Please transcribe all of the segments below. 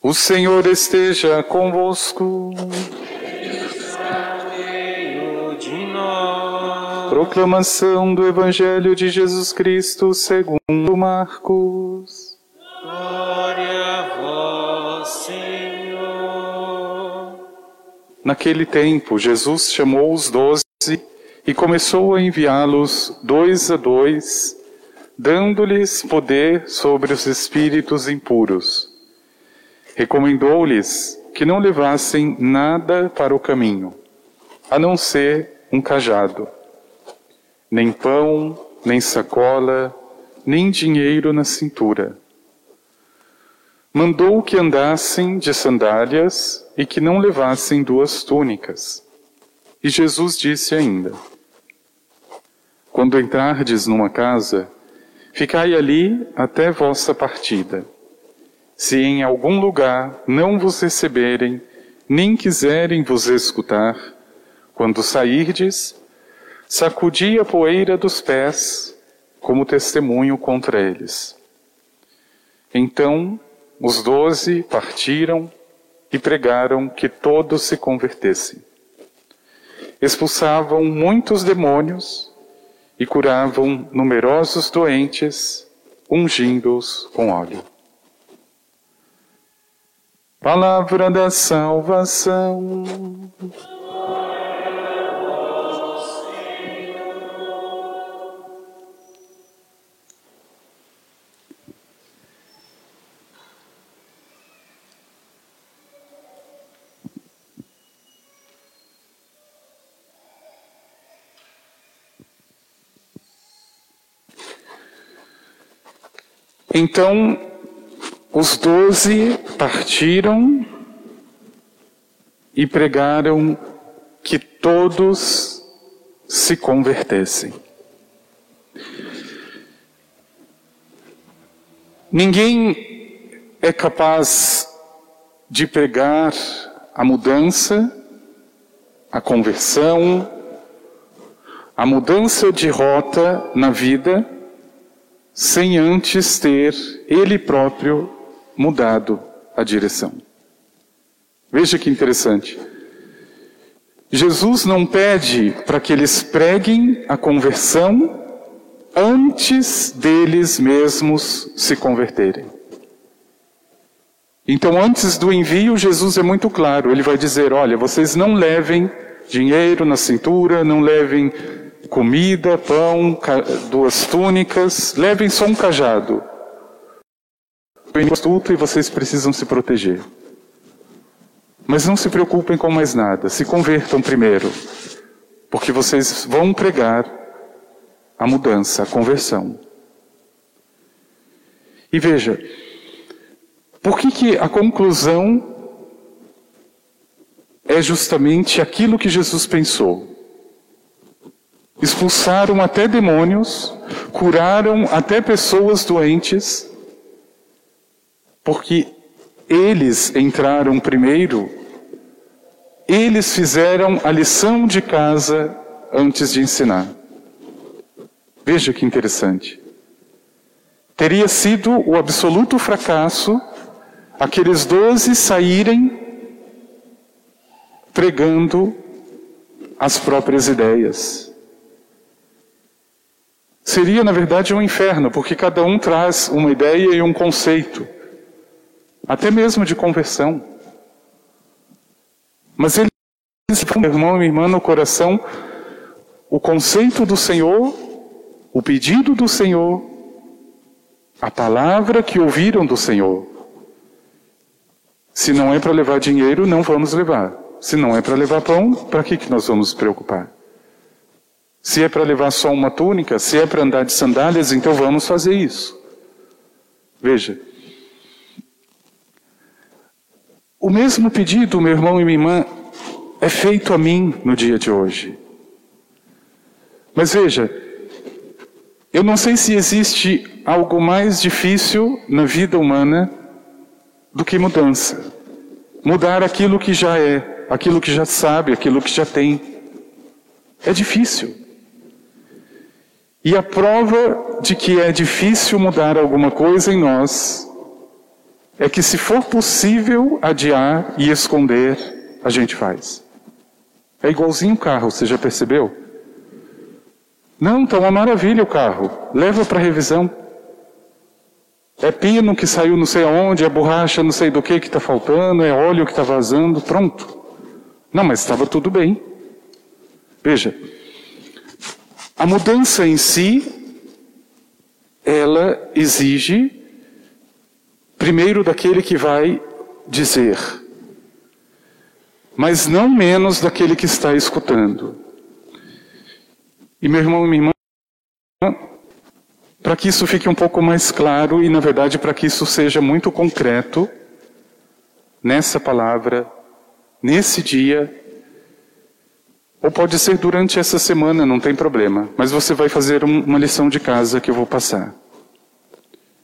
O Senhor esteja convosco. Proclamação do Evangelho de Jesus Cristo segundo Marcos. Glória a vós, Senhor. Naquele tempo, Jesus chamou os doze e começou a enviá-los dois a dois, dando-lhes poder sobre os espíritos impuros. Recomendou-lhes que não levassem nada para o caminho, a não ser um cajado nem pão, nem sacola, nem dinheiro na cintura. Mandou que andassem de sandálias e que não levassem duas túnicas. E Jesus disse ainda: Quando entrardes numa casa, ficai ali até vossa partida. Se em algum lugar não vos receberem, nem quiserem vos escutar, quando sairdes, sacudi a poeira dos pés como testemunho contra eles. Então os doze partiram e pregaram que todos se convertessem. Expulsavam muitos demônios e curavam numerosos doentes, ungindo-os com óleo. Palavra da salvação. Então, os doze partiram e pregaram que todos se convertessem. Ninguém é capaz de pregar a mudança, a conversão, a mudança de rota na vida sem antes ter ele próprio mudado a direção. Veja que interessante. Jesus não pede para que eles preguem a conversão antes deles mesmos se converterem. Então, antes do envio, Jesus é muito claro. Ele vai dizer: Olha, vocês não levem dinheiro na cintura, não levem comida, pão, duas túnicas, levem só um cajado. Vem astuto e vocês precisam se proteger. Mas não se preocupem com mais nada, se convertam primeiro, porque vocês vão pregar a mudança, a conversão. E veja, por que, que a conclusão é justamente aquilo que Jesus pensou? expulsaram até demônios, curaram até pessoas doentes, porque eles entraram primeiro, eles fizeram a lição de casa antes de ensinar. Veja que interessante. Teria sido o absoluto fracasso aqueles doze saírem pregando as próprias ideias seria, na verdade, um inferno, porque cada um traz uma ideia e um conceito, até mesmo de conversão. Mas eles, meu irmão e minha irmã, no coração, o conceito do Senhor, o pedido do Senhor, a palavra que ouviram do Senhor. Se não é para levar dinheiro, não vamos levar. Se não é para levar pão, para que, que nós vamos nos preocupar? Se é para levar só uma túnica, se é para andar de sandálias, então vamos fazer isso. Veja. O mesmo pedido, meu irmão e minha irmã, é feito a mim no dia de hoje. Mas veja, eu não sei se existe algo mais difícil na vida humana do que mudança. Mudar aquilo que já é, aquilo que já sabe, aquilo que já tem. É difícil. E a prova de que é difícil mudar alguma coisa em nós é que, se for possível adiar e esconder, a gente faz. É igualzinho o carro, você já percebeu? Não, está uma maravilha o carro. Leva para revisão. É pino que saiu não sei aonde, é borracha não sei do que que está faltando, é óleo que está vazando, pronto. Não, mas estava tudo bem. Veja, a mudança em si, ela exige, primeiro, daquele que vai dizer, mas não menos daquele que está escutando. E meu irmão e minha irmã, para que isso fique um pouco mais claro e, na verdade, para que isso seja muito concreto, nessa palavra, nesse dia, ou pode ser durante essa semana, não tem problema, mas você vai fazer uma lição de casa que eu vou passar.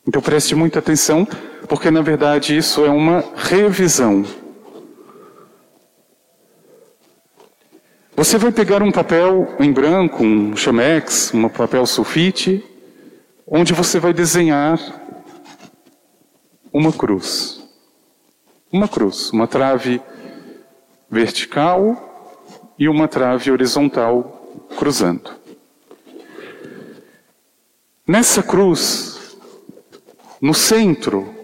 Então preste muita atenção, porque na verdade isso é uma revisão. Você vai pegar um papel em branco, um chamex, um papel sulfite, onde você vai desenhar uma cruz. Uma cruz, uma trave vertical e uma trave horizontal cruzando. Nessa cruz, no centro,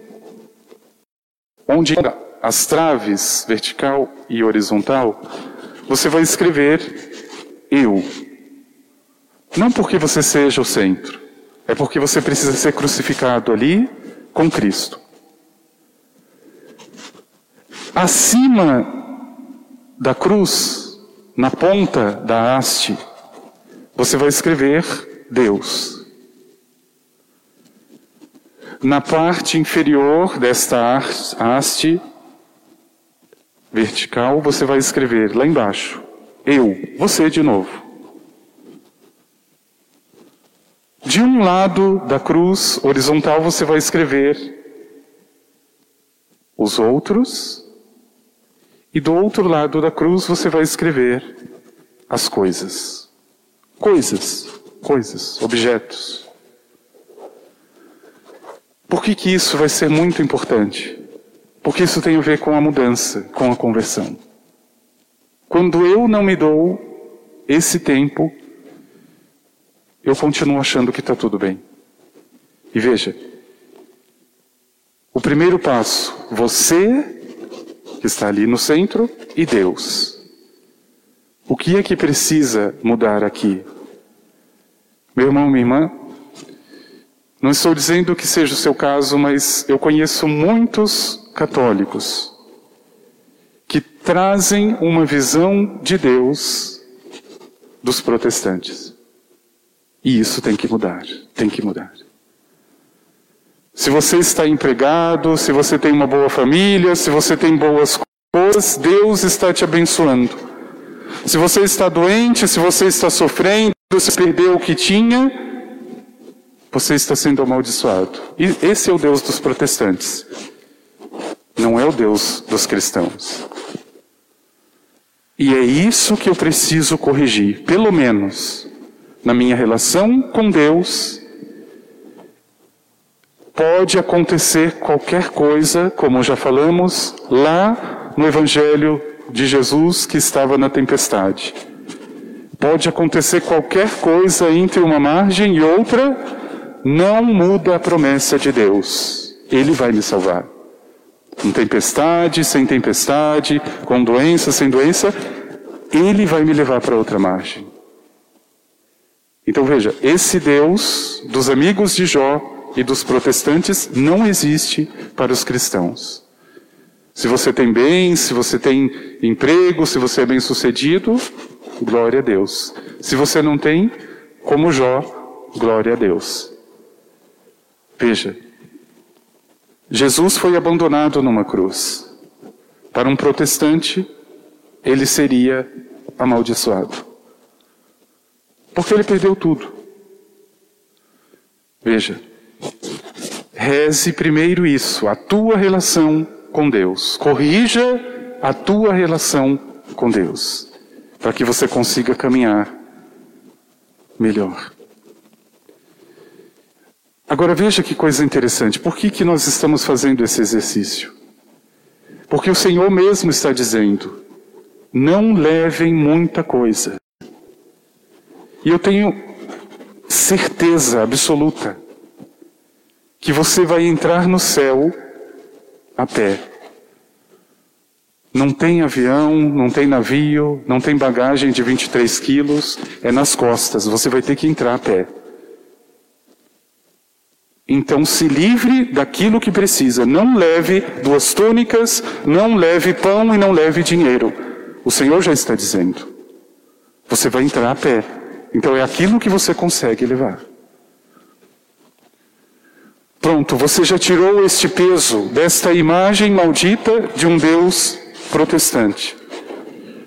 onde as traves vertical e horizontal, você vai escrever eu. Não porque você seja o centro, é porque você precisa ser crucificado ali com Cristo. Acima da cruz, na ponta da haste, você vai escrever Deus. Na parte inferior desta haste vertical, você vai escrever lá embaixo, eu, você de novo. De um lado da cruz horizontal, você vai escrever os outros e do outro lado da cruz você vai escrever as coisas. Coisas, coisas, objetos. Por que, que isso vai ser muito importante? Porque isso tem a ver com a mudança, com a conversão. Quando eu não me dou esse tempo, eu continuo achando que está tudo bem. E veja, o primeiro passo, você que está ali no centro, e Deus. O que é que precisa mudar aqui? Meu irmão, minha irmã, não estou dizendo que seja o seu caso, mas eu conheço muitos católicos que trazem uma visão de Deus dos protestantes. E isso tem que mudar, tem que mudar. Se você está empregado, se você tem uma boa família, se você tem boas coisas, Deus está te abençoando. Se você está doente, se você está sofrendo, se perdeu o que tinha, você está sendo amaldiçoado. E esse é o Deus dos protestantes. Não é o Deus dos cristãos. E é isso que eu preciso corrigir, pelo menos na minha relação com Deus pode acontecer qualquer coisa, como já falamos, lá no Evangelho de Jesus que estava na tempestade. Pode acontecer qualquer coisa entre uma margem e outra, não muda a promessa de Deus. Ele vai me salvar. Com tempestade, sem tempestade, com doença, sem doença, ele vai me levar para outra margem. Então veja, esse Deus dos amigos de Jó e dos protestantes não existe para os cristãos. Se você tem bem, se você tem emprego, se você é bem sucedido, glória a Deus. Se você não tem, como Jó, glória a Deus. Veja, Jesus foi abandonado numa cruz. Para um protestante, ele seria amaldiçoado. Porque ele perdeu tudo. Veja, Reze primeiro isso, a tua relação com Deus. Corrija a tua relação com Deus, para que você consiga caminhar melhor. Agora veja que coisa interessante. Por que, que nós estamos fazendo esse exercício? Porque o Senhor mesmo está dizendo: não levem muita coisa. E eu tenho certeza absoluta que você vai entrar no céu a pé. Não tem avião, não tem navio, não tem bagagem de 23 quilos, é nas costas, você vai ter que entrar a pé. Então se livre daquilo que precisa. Não leve duas túnicas, não leve pão e não leve dinheiro. O Senhor já está dizendo. Você vai entrar a pé. Então é aquilo que você consegue levar. Pronto, você já tirou este peso desta imagem maldita de um Deus protestante,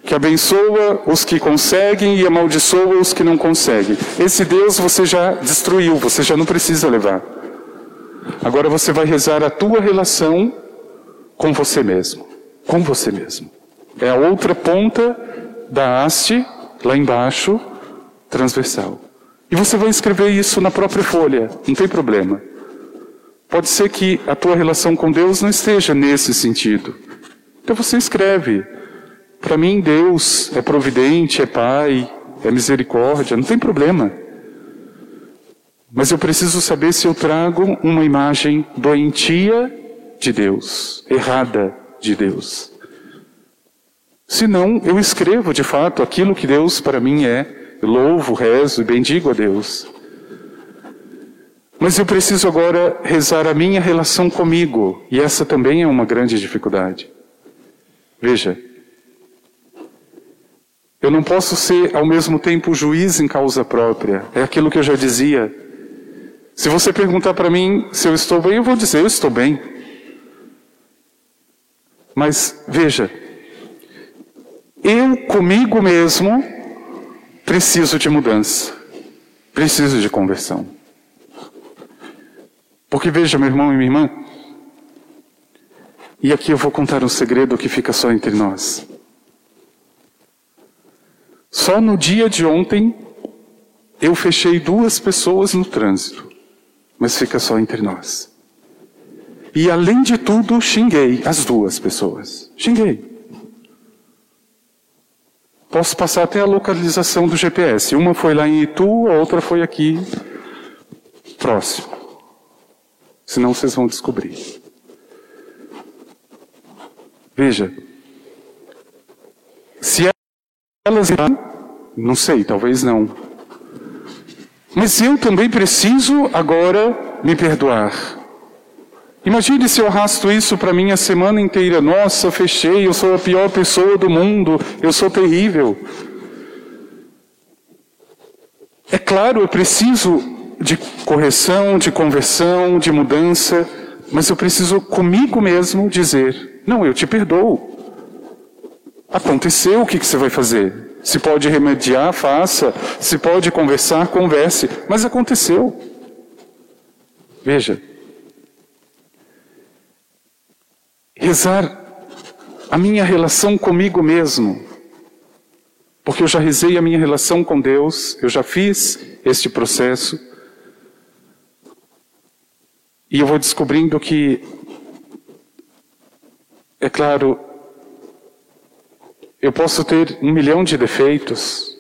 que abençoa os que conseguem e amaldiçoa os que não conseguem. Esse Deus você já destruiu, você já não precisa levar. Agora você vai rezar a tua relação com você mesmo, com você mesmo. É a outra ponta da haste, lá embaixo, transversal. E você vai escrever isso na própria folha, não tem problema. Pode ser que a tua relação com Deus não esteja nesse sentido. Então você escreve. Para mim, Deus é providente, é Pai, é misericórdia, não tem problema. Mas eu preciso saber se eu trago uma imagem doentia de Deus, errada de Deus. Se não, eu escrevo de fato aquilo que Deus para mim é louvo, rezo e bendigo a Deus. Mas eu preciso agora rezar a minha relação comigo, e essa também é uma grande dificuldade. Veja, eu não posso ser ao mesmo tempo juiz em causa própria, é aquilo que eu já dizia. Se você perguntar para mim se eu estou bem, eu vou dizer, eu estou bem. Mas veja, eu comigo mesmo Preciso de mudança. Preciso de conversão. Porque veja, meu irmão e minha irmã, e aqui eu vou contar um segredo que fica só entre nós. Só no dia de ontem eu fechei duas pessoas no trânsito, mas fica só entre nós. E além de tudo, xinguei as duas pessoas. Xinguei. Posso passar até a localização do GPS. Uma foi lá em Itu, a outra foi aqui próximo. Senão vocês vão descobrir. Veja. Se elas. Não sei, talvez não. Mas eu também preciso agora me perdoar. Imagine se eu arrasto isso para mim a semana inteira. Nossa, fechei, eu sou a pior pessoa do mundo, eu sou terrível. É claro, eu preciso de correção, de conversão, de mudança, mas eu preciso comigo mesmo dizer: não, eu te perdoo. Aconteceu, o que, que você vai fazer? Se pode remediar, faça. Se pode conversar, converse. Mas aconteceu. Veja, rezar a minha relação comigo mesmo. Porque eu já rezei a minha relação com Deus, eu já fiz este processo. E eu vou descobrindo que, é claro, eu posso ter um milhão de defeitos,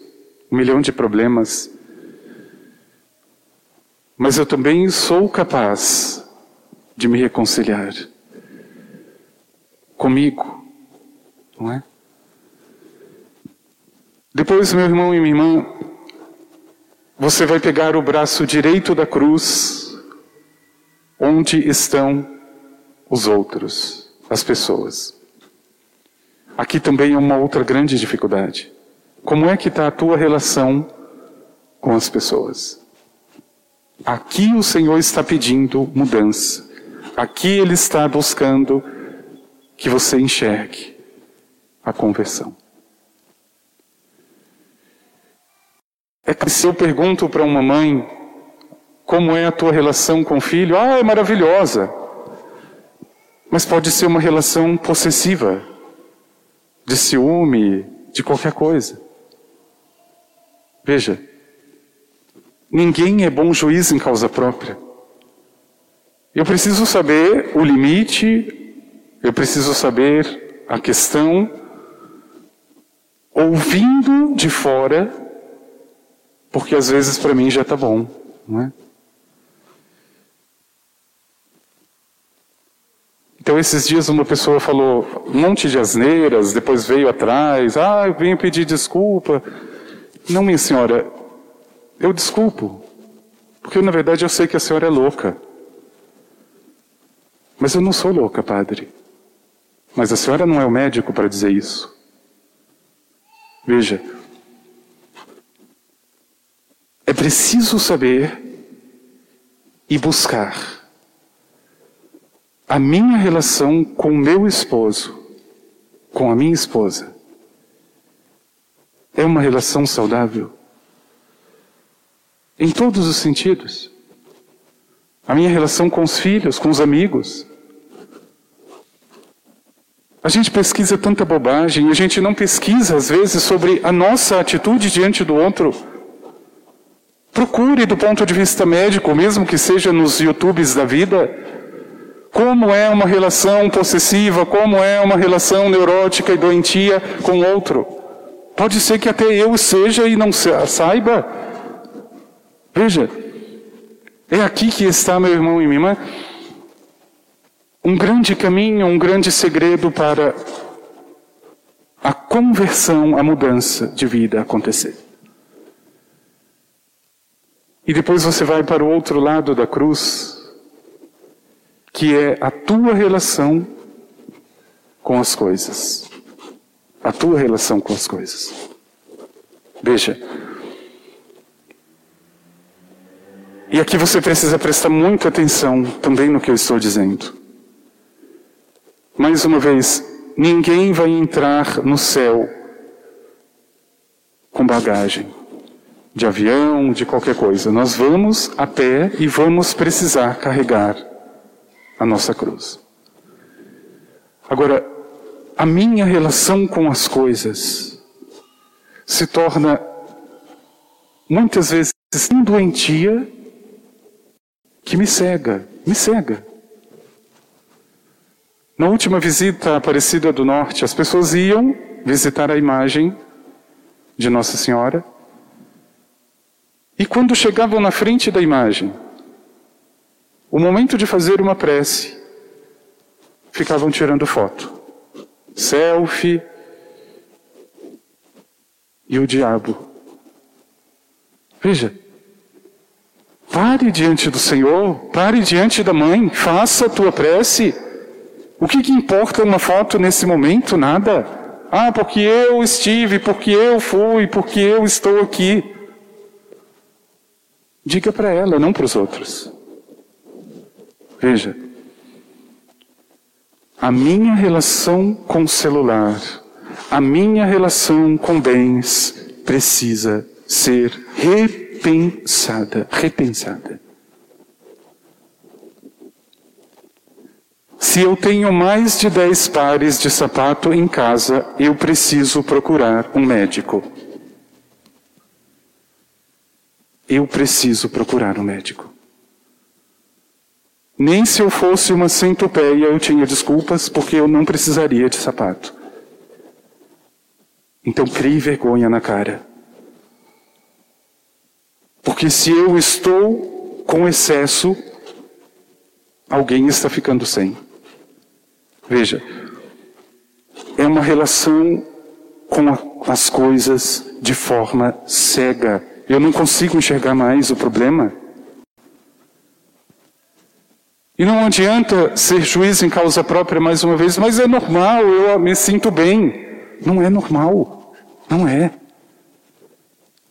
um milhão de problemas, mas eu também sou capaz de me reconciliar comigo, não é? Depois, meu irmão e minha irmã, você vai pegar o braço direito da cruz, onde estão os outros, as pessoas. Aqui também é uma outra grande dificuldade. Como é que está a tua relação com as pessoas? Aqui o Senhor está pedindo mudança. Aqui Ele está buscando que você enxergue a conversão. É que se eu pergunto para uma mãe como é a tua relação com o filho, ah, é maravilhosa. Mas pode ser uma relação possessiva, de ciúme, de qualquer coisa. Veja, ninguém é bom juiz em causa própria. Eu preciso saber o limite, eu preciso saber a questão, ouvindo de fora, porque às vezes para mim já está bom, não é? Então, esses dias, uma pessoa falou um monte de asneiras, depois veio atrás, ah, eu venho pedir desculpa. Não, minha senhora, eu desculpo, porque na verdade eu sei que a senhora é louca. Mas eu não sou louca, padre. Mas a senhora não é o médico para dizer isso. Veja, é preciso saber e buscar a minha relação com o meu esposo, com a minha esposa, é uma relação saudável? Em todos os sentidos. A minha relação com os filhos, com os amigos. A gente pesquisa tanta bobagem, a gente não pesquisa, às vezes, sobre a nossa atitude diante do outro. Procure do ponto de vista médico, mesmo que seja nos YouTubes da vida, como é uma relação possessiva, como é uma relação neurótica e doentia com outro. Pode ser que até eu seja e não saiba. Veja, é aqui que está, meu irmão e minha irmã, um grande caminho, um grande segredo para a conversão, a mudança de vida acontecer. E depois você vai para o outro lado da cruz, que é a tua relação com as coisas. A tua relação com as coisas. Veja. E aqui você precisa prestar muita atenção também no que eu estou dizendo. Mais uma vez, ninguém vai entrar no céu com bagagem de avião, de qualquer coisa. Nós vamos a pé e vamos precisar carregar a nossa cruz. Agora, a minha relação com as coisas se torna muitas vezes tão doentia que me cega, me cega. Na última visita à Aparecida do Norte, as pessoas iam visitar a imagem de Nossa Senhora. E quando chegavam na frente da imagem, o momento de fazer uma prece, ficavam tirando foto. Selfie e o diabo. Veja, pare diante do Senhor, pare diante da mãe, faça a tua prece. O que, que importa uma foto nesse momento? Nada. Ah, porque eu estive, porque eu fui, porque eu estou aqui. Diga para ela, não para os outros. Veja, a minha relação com o celular, a minha relação com bens precisa ser repensada, repensada. Se eu tenho mais de dez pares de sapato em casa, eu preciso procurar um médico. Eu preciso procurar um médico. Nem se eu fosse uma centopeia eu tinha desculpas, porque eu não precisaria de sapato. Então crie vergonha na cara. Porque se eu estou com excesso, alguém está ficando sem. Veja, é uma relação com as coisas de forma cega. Eu não consigo enxergar mais o problema. E não adianta ser juiz em causa própria mais uma vez, mas é normal, eu me sinto bem. Não é normal. Não é.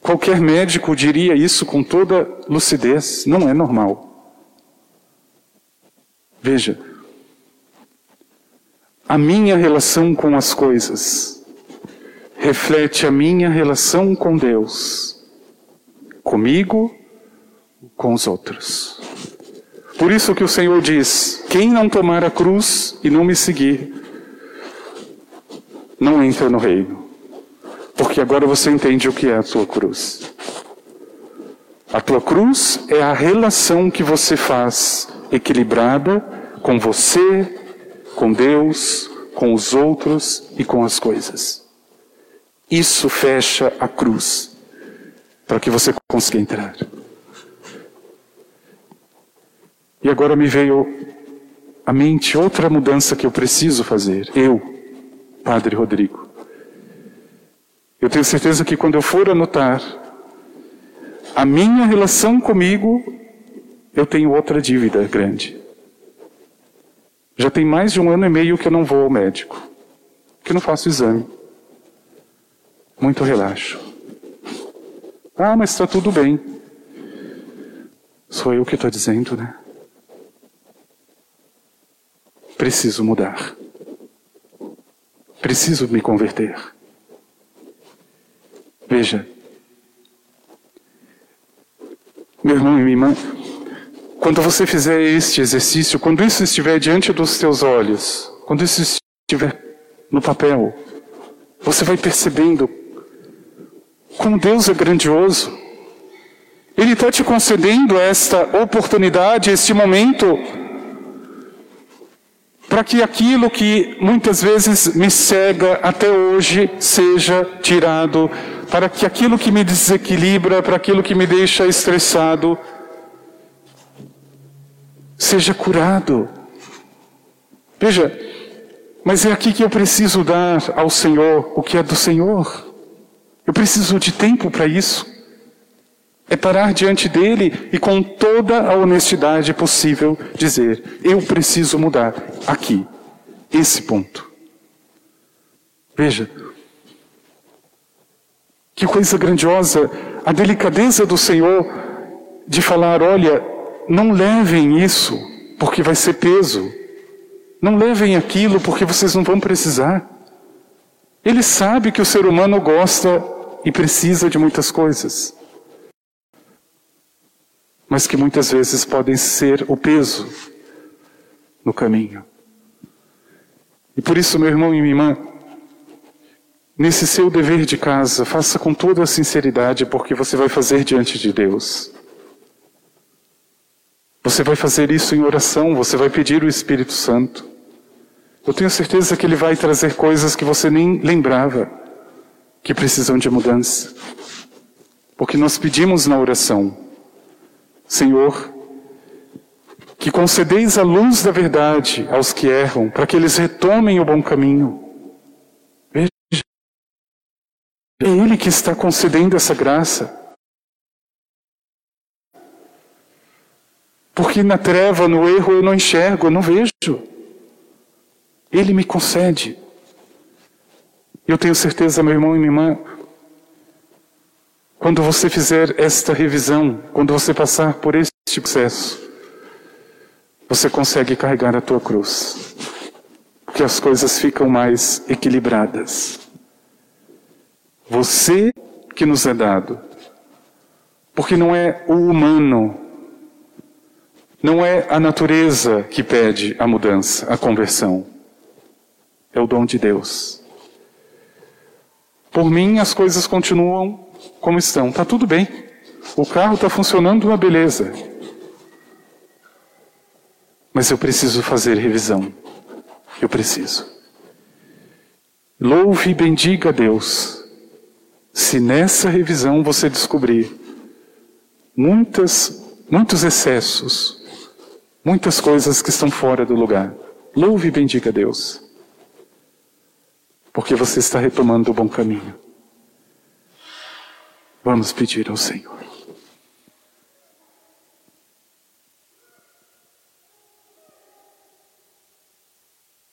Qualquer médico diria isso com toda lucidez. Não é normal. Veja, a minha relação com as coisas reflete a minha relação com Deus, comigo, com os outros. Por isso que o Senhor diz: quem não tomar a cruz e não me seguir, não entra no reino. Porque agora você entende o que é a tua cruz. A tua cruz é a relação que você faz equilibrada com você, com Deus, com os outros e com as coisas. Isso fecha a cruz para que você consiga entrar. E agora me veio à mente outra mudança que eu preciso fazer. Eu, Padre Rodrigo. Eu tenho certeza que quando eu for anotar a minha relação comigo, eu tenho outra dívida grande. Já tem mais de um ano e meio que eu não vou ao médico, que não faço exame. Muito relaxo. Ah, mas está tudo bem. Sou eu que estou dizendo, né? Preciso mudar. Preciso me converter. Veja, meu irmão e minha irmã, quando você fizer este exercício, quando isso estiver diante dos teus olhos, quando isso estiver no papel, você vai percebendo como Deus é grandioso. Ele está te concedendo esta oportunidade, este momento, para que aquilo que muitas vezes me cega até hoje seja tirado, para que aquilo que me desequilibra, para aquilo que me deixa estressado, seja curado. Veja, mas é aqui que eu preciso dar ao Senhor o que é do Senhor. Eu preciso de tempo para isso. É parar diante dele e com toda a honestidade possível dizer: eu preciso mudar aqui, esse ponto. Veja, que coisa grandiosa a delicadeza do Senhor de falar: olha, não levem isso, porque vai ser peso. Não levem aquilo, porque vocês não vão precisar. Ele sabe que o ser humano gosta e precisa de muitas coisas, mas que muitas vezes podem ser o peso no caminho. E por isso, meu irmão e minha irmã, nesse seu dever de casa, faça com toda a sinceridade, porque você vai fazer diante de Deus. Você vai fazer isso em oração, você vai pedir o Espírito Santo. Eu tenho certeza que ele vai trazer coisas que você nem lembrava que precisam de mudança. Porque nós pedimos na oração, Senhor, que concedeis a luz da verdade aos que erram, para que eles retomem o bom caminho. Veja, é Ele que está concedendo essa graça. Porque na treva, no erro, eu não enxergo, eu não vejo. Ele me concede. Eu tenho certeza, meu irmão e minha irmã, quando você fizer esta revisão, quando você passar por este processo, você consegue carregar a tua cruz. Porque as coisas ficam mais equilibradas. Você que nos é dado. Porque não é o humano não é a natureza que pede a mudança, a conversão. É o dom de Deus. Por mim, as coisas continuam como estão. Está tudo bem. O carro está funcionando uma beleza. Mas eu preciso fazer revisão. Eu preciso. Louve e bendiga Deus. Se nessa revisão você descobrir muitas, muitos excessos, muitas coisas que estão fora do lugar. Louve e bendiga Deus. Porque você está retomando o bom caminho. Vamos pedir ao Senhor.